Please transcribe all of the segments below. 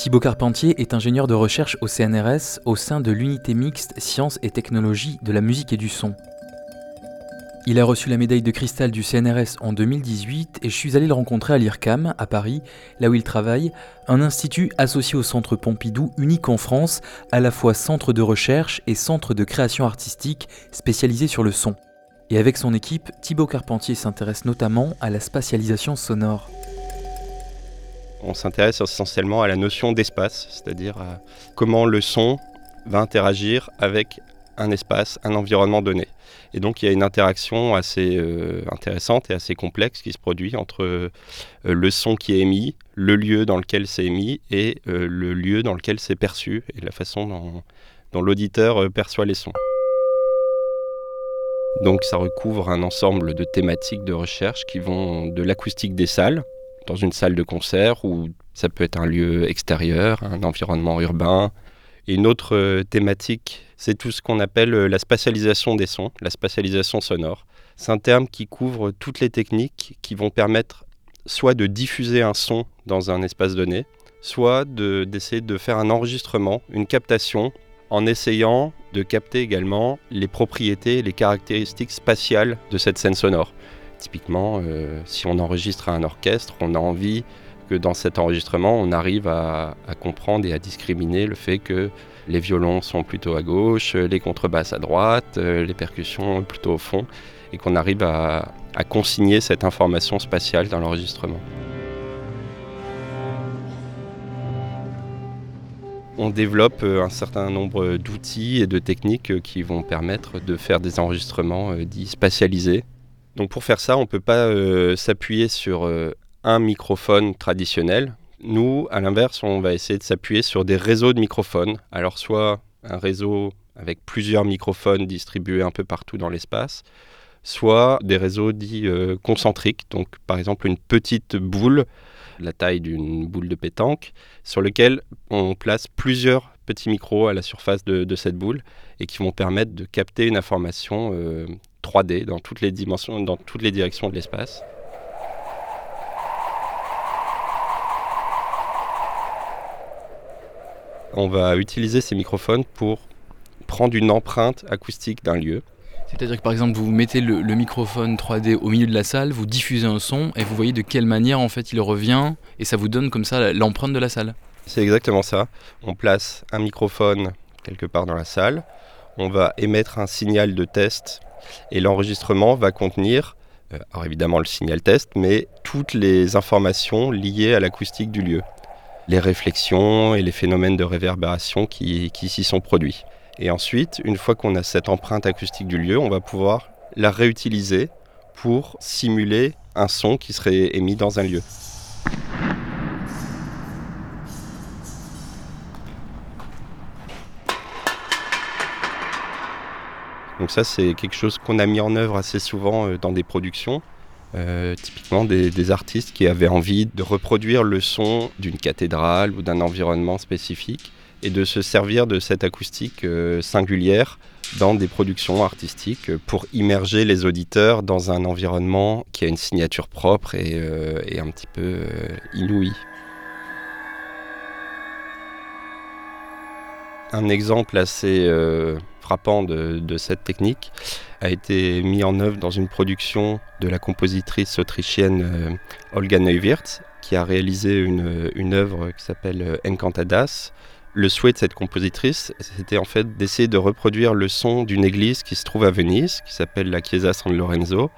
Thibaut Carpentier est ingénieur de recherche au CNRS au sein de l'unité mixte sciences et technologies de la musique et du son. Il a reçu la médaille de cristal du CNRS en 2018 et je suis allé le rencontrer à l'IRCAM, à Paris, là où il travaille, un institut associé au Centre Pompidou, unique en France, à la fois centre de recherche et centre de création artistique spécialisé sur le son. Et avec son équipe, Thibaut Carpentier s'intéresse notamment à la spatialisation sonore. On s'intéresse essentiellement à la notion d'espace, c'est-à-dire à comment le son va interagir avec un espace, un environnement donné. Et donc il y a une interaction assez euh, intéressante et assez complexe qui se produit entre euh, le son qui est émis, le lieu dans lequel c'est émis et euh, le lieu dans lequel c'est perçu et la façon dont, l'auditeur perçoit les sons. Donc ça recouvre un ensemble de thématiques de recherche qui vont de l'acoustique des salles, dans une salle de concert, ou ça peut être un lieu extérieur, un environnement urbain, et une autre euh, thématique, c'est tout ce qu'on appelle euh, la spatialisation des sons, la spatialisation sonore. C'est un terme qui couvre toutes les techniques qui vont permettre soit de diffuser un son dans un espace donné, soit d'essayer de, faire un enregistrement, une captation, en essayant de capter également les propriétés, les caractéristiques spatiales de cette scène sonore. Typiquement, euh, si on enregistre un orchestre, on a envie dans cet enregistrement, on arrive à, comprendre et à discriminer le fait que les violons sont plutôt à gauche, les contrebasses à droite, euh, les percussions plutôt au fond, et qu'on arrive à, consigner cette information spatiale dans l'enregistrement. On développe euh, un certain nombre d'outils et de techniques qui vont permettre de faire des enregistrements dits spatialisés. Donc pour faire ça, on ne peut pas s'appuyer sur un microphone traditionnel. Nous, à l'inverse, on va essayer de s'appuyer sur des réseaux de microphones. Alors soit un réseau avec plusieurs microphones distribués un peu partout dans l'espace, soit des réseaux dits euh, concentriques, donc par exemple une petite boule, la taille d'une boule de pétanque, sur lequel on place plusieurs petits micros à la surface de, cette boule et qui vont permettre de capter une information 3D euh, dans toutes les dimensions, dans toutes les directions de l'espace. on va utiliser ces microphones pour prendre une empreinte acoustique d'un lieu. C'est-à-dire que par exemple, vous mettez le, microphone 3D au milieu de la salle, vous diffusez un son et vous voyez de quelle manière en fait il revient et ça vous donne comme ça l'empreinte de la salle. C'est exactement ça. On place un microphone quelque part dans la salle, on va émettre un signal de test et l'enregistrement va contenir, euh, alors évidemment le signal test, mais toutes les informations liées à l'acoustique du lieu les réflexions et les phénomènes de réverbération qui, s'y sont produits. Et ensuite, une fois qu'on a cette empreinte acoustique du lieu, on va pouvoir la réutiliser pour simuler un son qui serait émis dans un lieu. Donc ça, c'est quelque chose qu'on a mis en œuvre assez souvent euh, dans des productions. Euh, typiquement des, artistes qui avaient envie de reproduire le son d'une cathédrale ou d'un environnement spécifique et de se servir de cette acoustique euh, singulière dans des productions artistiques pour immerger les auditeurs dans un environnement qui a une signature propre et, euh, un petit peu inouïe. Un exemple assez frappant de, cette technique a été mis en œuvre dans une production de la compositrice autrichienne euh, Olga Neuwirth, qui a réalisé une, œuvre qui s'appelle euh, Encantadas. Le souhait de cette compositrice, c'était en fait d'essayer de reproduire le son d'une église qui se trouve à Venise, qui s'appelle la Chiesa San Lorenzo,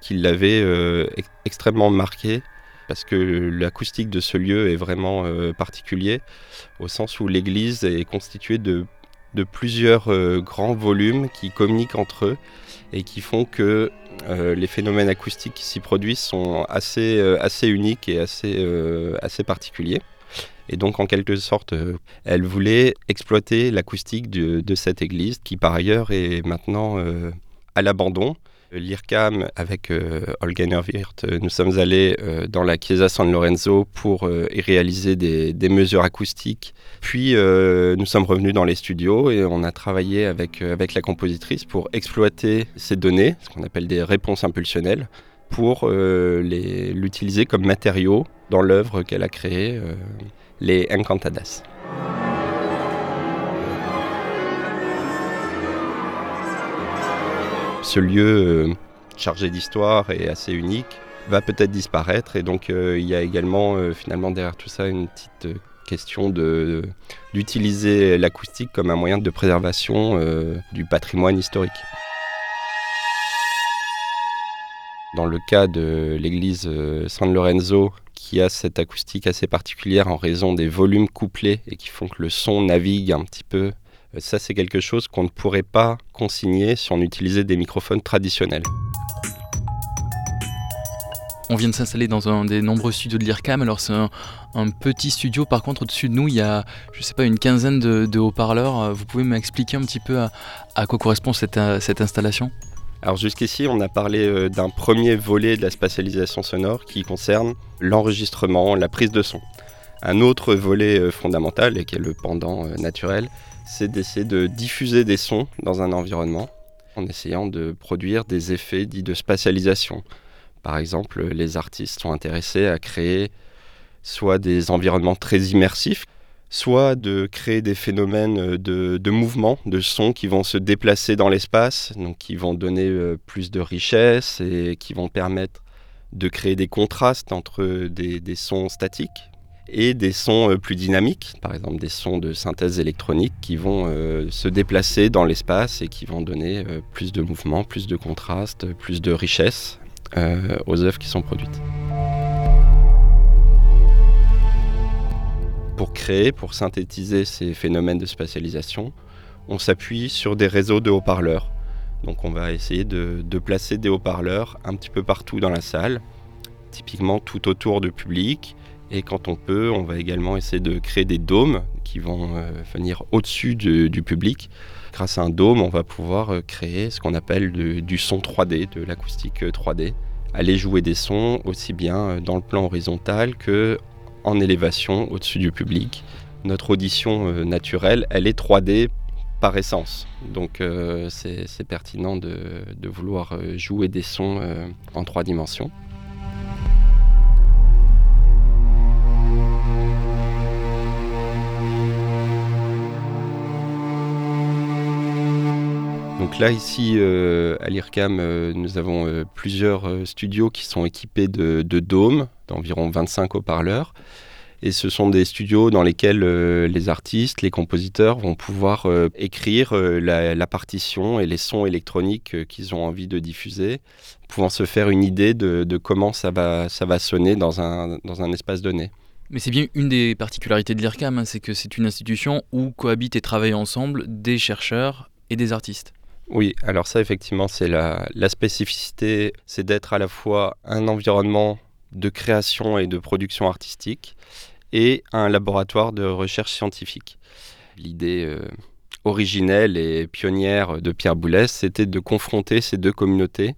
qui l'avait euh, extrêmement marqué parce que l'acoustique de ce lieu est vraiment particulier, au sens où l'église est constituée de de plusieurs euh, grands volumes qui communiquent entre eux et qui font que euh, les phénomènes acoustiques qui s'y produisent sont assez, euh, assez uniques et assez, assez particuliers. Et donc, en quelque sorte, elle voulait exploiter l'acoustique de, de, cette église, qui par ailleurs est maintenant à l'abandon, L'IRCAM, avec euh, Olga euh, nous sommes allés euh, dans la Chiesa San Lorenzo pour y réaliser des, mesures acoustiques. Puis nous sommes revenus dans les studios et on a travaillé avec, avec la compositrice pour exploiter ces données, ce qu'on appelle des réponses impulsionnelles. pour l'utiliser comme matériau dans l'œuvre qu'elle a créée, les Encantadas. Ce lieu chargé d'histoire et assez unique va peut-être disparaître et donc il y a également finalement derrière tout ça une petite question d'utiliser l'acoustique comme un moyen de préservation euh, du patrimoine historique. Dans le cas de l'église euh, San Lorenzo, qui a cette acoustique assez particulière en raison des volumes couplés et qui font que le son navigue un petit peu, euh, ça c'est quelque chose qu'on ne pourrait pas consigner si on utilisait des microphones traditionnels. On vient de s'installer dans un des nombreux studios de l'IRCAM. Alors c'est un, petit studio. Par contre, au-dessus de nous, il y a, je sais pas, une quinzaine de, haut-parleurs. Euh, vous pouvez m'expliquer un petit peu à, quoi correspond cette, euh, cette installation? Alors jusqu'ici, on a parlé euh, d'un premier volet de la spatialisation sonore qui concerne l'enregistrement, la prise de son. Un autre volet fondamental, et qui est le pendant naturel, c'est d'essayer de diffuser des sons dans un environnement en essayant de produire des effets dits de spatialisation. Par exemple, les artistes sont intéressés à créer soit des environnements très immersifs, soit de créer des phénomènes de, mouvement, de sons qui vont se déplacer dans l'espace, donc qui vont donner euh, plus de richesse et qui vont permettre de créer des contrastes entre des, sons statiques et des sons euh, plus dynamiques, par exemple des sons de synthèse électronique qui vont euh, se déplacer dans l'espace et qui vont donner plus de mouvement, plus de contraste, plus de richesse euh, aux œuvres qui sont produites. Pour créer, pour synthétiser ces phénomènes de spatialisation, on s'appuie sur des réseaux de haut-parleurs. Donc on va essayer de, placer des haut-parleurs un petit peu partout dans la salle, typiquement tout autour du public. Et quand on peut, on va également essayer de créer des dômes qui vont euh, venir au-dessus du public grâce à un dôme, on va pouvoir euh, créer ce qu'on appelle du son 3D, de l'acoustique 3D. Euh, Aller jouer des sons aussi bien dans le plan horizontal que en élévation au-dessus du public. Notre audition naturelle, elle est 3D par essence. Donc c'est pertinent de, vouloir jouer des sons en trois dimensions. Donc là, ici, euh, à l'IRCAM, euh, nous avons euh, plusieurs studios qui sont équipés de, dômes, d'environ 25 haut-parleurs. Et ce sont des studios dans lesquels les artistes, les compositeurs vont pouvoir écrire la, partition et les sons électroniques qu'ils ont envie de diffuser, pouvant se faire une idée de, comment ça va, ça va sonner dans un, dans un espace donné. Mais c'est bien une des particularités de l'IRCAM, hein, c'est que c'est une institution où cohabitent et travaillent ensemble des chercheurs et des artistes. Oui, alors ça effectivement c'est la, spécificité, c'est d'être à la fois un environnement de création et de production artistique et un laboratoire de recherche scientifique. L'idée euh, originelle et pionnière de Pierre Boulez, c'était de confronter ces deux communautés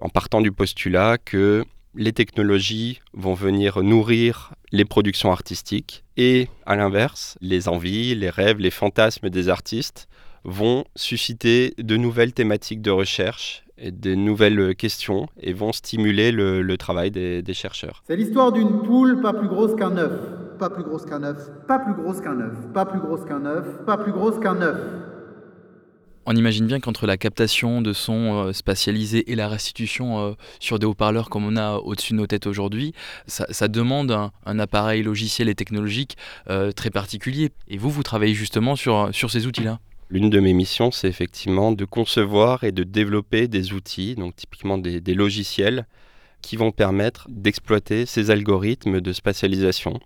en partant du postulat que les technologies vont venir nourrir les productions artistiques et à l'inverse, les envies, les rêves, les fantasmes des artistes vont susciter de nouvelles thématiques de recherche et de nouvelles questions et vont stimuler le, travail des, chercheurs. C'est l'histoire d'une poule pas plus grosse qu'un œuf, pas plus grosse qu'un œuf, pas plus grosse qu'un œuf, pas plus grosse qu'un œuf, pas plus grosse qu'un œuf. On imagine bien qu'entre la captation de sons euh, spatialisés et la restitution euh, sur des haut-parleurs comme on a au-dessus de nos têtes aujourd'hui, ça, demande un, appareil logiciel et technologique euh, très particulier. Et vous, vous travaillez justement sur, sur ces outils-là L'une de mes missions, c'est effectivement de concevoir et de développer des outils, donc typiquement des, logiciels, qui vont permettre d'exploiter ces algorithmes de spatialisation.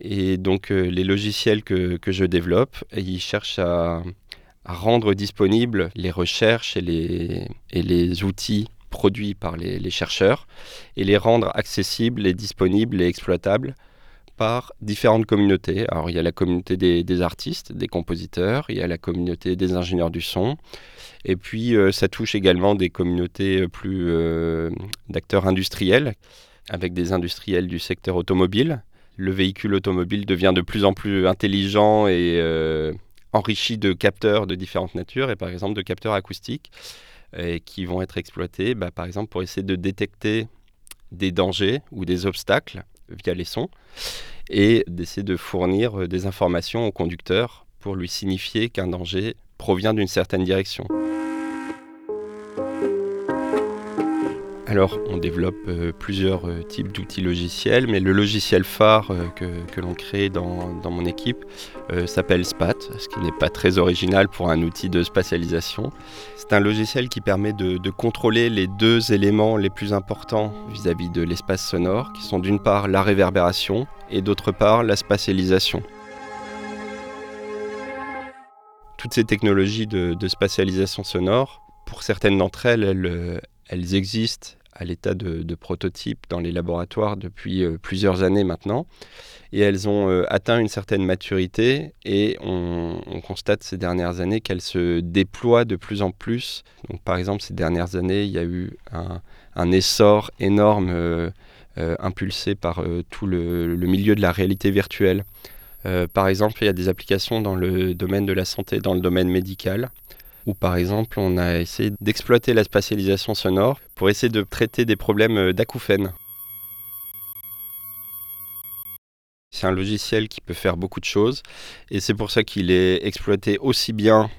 Et donc euh, les logiciels que, je développe, ils cherchent à, rendre disponibles les recherches et les, outils produits par les, les, chercheurs et les rendre accessibles et disponibles et exploitables par différentes communautés. Alors il y a la communauté des, artistes, des compositeurs, il y a la communauté des ingénieurs du son, et puis euh, ça touche également des communautés plus euh, d'acteurs industriels, avec des industriels du secteur automobile. Le véhicule automobile devient de plus en plus intelligent et euh, enrichi de capteurs de différentes natures, et par exemple de capteurs acoustiques, qui vont être exploités, bah, par exemple pour essayer de détecter des dangers ou des obstacles via les sons et d'essayer de fournir des informations au conducteur pour lui signifier qu'un danger provient d'une certaine direction. Alors, on développe euh, plusieurs euh, types d'outils logiciels, mais le logiciel phare euh, que, l'on crée dans, mon équipe s'appelle SPAT, ce qui n'est pas très original pour un outil de spatialisation. C'est un logiciel qui permet de, contrôler les deux éléments les plus importants vis-à-vis de l'espace sonore, qui sont d'une part la réverbération et d'autre part la spatialisation. Toutes ces technologies de, spatialisation sonore, pour certaines d'entre elles, elles existent à l'état de, prototype dans les laboratoires depuis euh, plusieurs années maintenant. Et elles ont euh, atteint une certaine maturité et on, constate ces dernières années qu'elles se déploient de plus en plus. Donc, par exemple, ces dernières années, il y a eu un, essor énorme euh, impulsé par tout le, milieu de la réalité virtuelle. par exemple, il y a des applications dans le domaine de la santé, dans le domaine médical où par exemple on a essayé d'exploiter la spatialisation sonore pour essayer de traiter des problèmes euh, d'acouphènes. C'est un logiciel qui peut faire beaucoup de choses et c'est pour ça qu'il est exploité aussi bien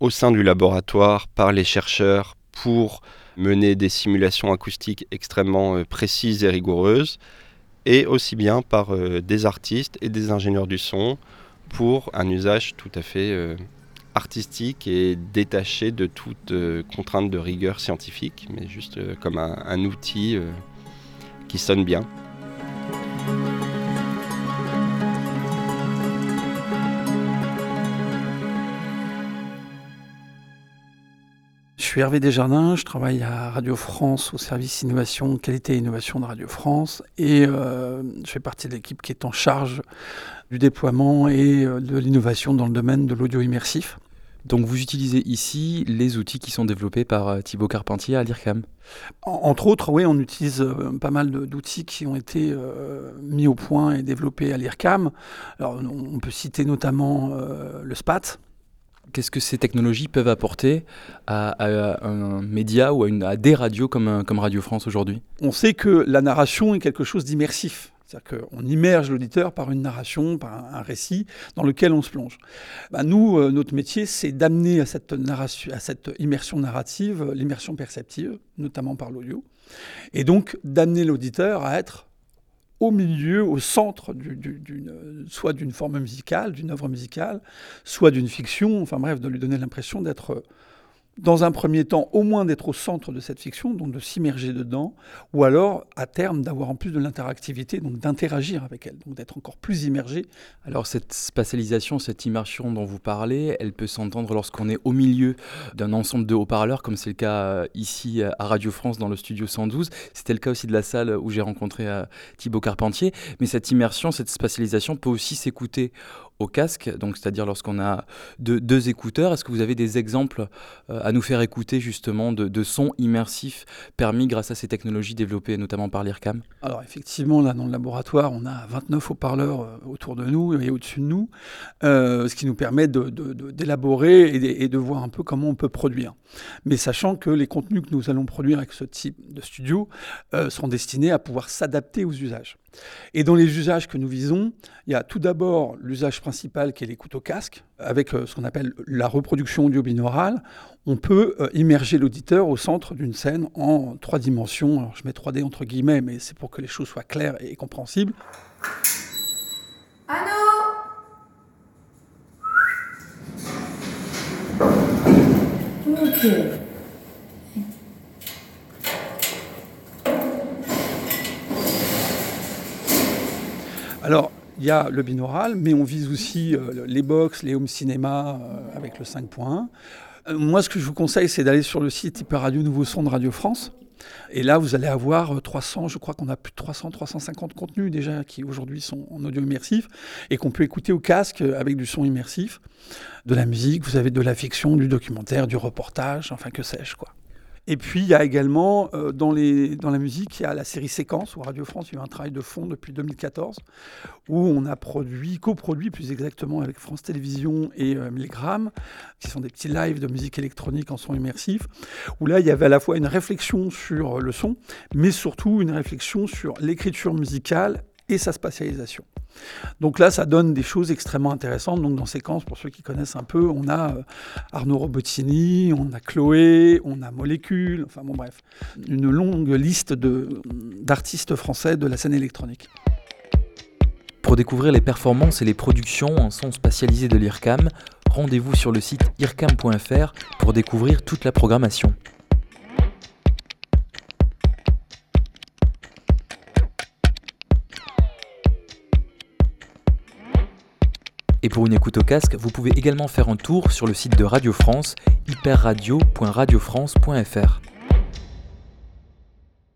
au sein du laboratoire par les chercheurs pour mener des simulations acoustiques extrêmement euh, précises et rigoureuses et aussi bien par euh, des artistes et des ingénieurs du son pour un usage tout à fait artistique et détaché de toute euh, contrainte de rigueur scientifique, mais juste euh, comme un, outil euh, qui sonne bien. Je suis Hervé Desjardins, je travaille à Radio France au service innovation, qualité et innovation de Radio France et je fais partie de l'équipe qui est en charge du déploiement et de l'innovation dans le domaine de l'audio immersif. Donc vous utilisez ici les outils qui sont développés par euh, Thibaut Carpentier à l'IRCAM Entre autres, oui, on utilise euh, pas mal d'outils qui ont été euh, mis au point et développés à l'IRCAM. Alors on peut citer notamment le SPAT, Qu'est-ce que ces technologies peuvent apporter à, un média ou à, une, à des radios comme, comme Radio France aujourd'hui? On sait que la narration est quelque chose d'immersif. C'est-à-dire qu'on immerge l'auditeur par une narration, par un, récit dans lequel on se plonge. Bah, nous, euh, notre métier, c'est d'amener à cette, immersion narrative euh, l'immersion perceptive, notamment par l'audio, et donc d'amener l'auditeur à être au milieu, au centre, soit d'une forme musicale, d'une œuvre musicale, soit d'une fiction, enfin bref, de lui donner l'impression d'être dans un premier temps, au moins d'être au centre de cette fiction, donc de s'immerger dedans, ou alors, à terme, d'avoir en plus de l'interactivité, donc d'interagir avec elle, donc d'être encore plus immergé. Alors cette spatialisation, cette immersion dont vous parlez, elle peut s'entendre lorsqu'on est au milieu d'un ensemble de haut-parleurs, comme c'est le cas euh, ici à Radio France dans le studio 112. C'était le cas aussi de la salle où j'ai rencontré euh, Thibaut Carpentier. Mais cette immersion, cette spatialisation peut aussi s'écouter au casque, donc c'est-à-dire lorsqu'on a deux, écouteurs. Est-ce que vous avez des exemples euh, à nous faire écouter justement de, sons immersifs permis grâce à ces technologies développées notamment par l'IRCAM? Alors effectivement, là dans le laboratoire, on a 29 haut-parleurs euh, autour de nous et au-dessus de nous, euh, ce qui nous permet d'élaborer et, et, de voir un peu comment on peut produire. Mais sachant que les contenus que nous allons produire avec ce type de studio sont destinés à pouvoir s'adapter aux usages. Et dans les usages que nous visons, il y a tout d'abord l'usage principal qui est l'écoute au casque, avec euh, ce qu'on appelle la reproduction audio-binaurale. On peut euh, immerger l'auditeur au centre d'une scène en trois dimensions. Alors, je mets 3D entre guillemets, mais c'est pour que les choses soient claires et compréhensibles. Allô? Ok. Alors, il y a le binaural, mais on vise aussi euh, les box, les home cinéma euh, avec le 5.1. Euh, moi, ce que je vous conseille, c'est d'aller sur le site Hyper Radio Nouveau Son de Radio France. Et là, vous allez avoir 300, je crois qu'on a plus de 300, 350 contenus déjà qui aujourd'hui sont en audio immersif et qu'on peut écouter au casque avec du son immersif. De la musique, vous avez de la fiction, du documentaire, du reportage, enfin que sais-je quoi. Et puis il y a également euh, dans, la musique, il y a la série Séquence, où Radio France, il y a eu un travail de fond depuis 2014, où on a produit, coproduit plus exactement avec France Télévisions et euh, Milgram, qui sont des petits lives de musique électronique en son immersif, où là il y avait à la fois une réflexion sur le son, mais surtout une réflexion sur l'écriture musicale et sa spatialisation. Donc là, ça donne des choses extrêmement intéressantes. Donc dans Séquence, pour ceux qui connaissent un peu, on a euh, Arnaud Robotini, on a Chloé, on a Molécule, enfin bon bref, une longue liste d'artistes français de la scène électronique. Pour découvrir les performances et les productions en son spatialisé de l'IRCAM, rendez-vous sur le site ircam.fr pour découvrir toute la programmation. Et pour une écoute au casque, vous pouvez également faire un tour sur le site de Radio France, hyperradio.radiofrance.fr.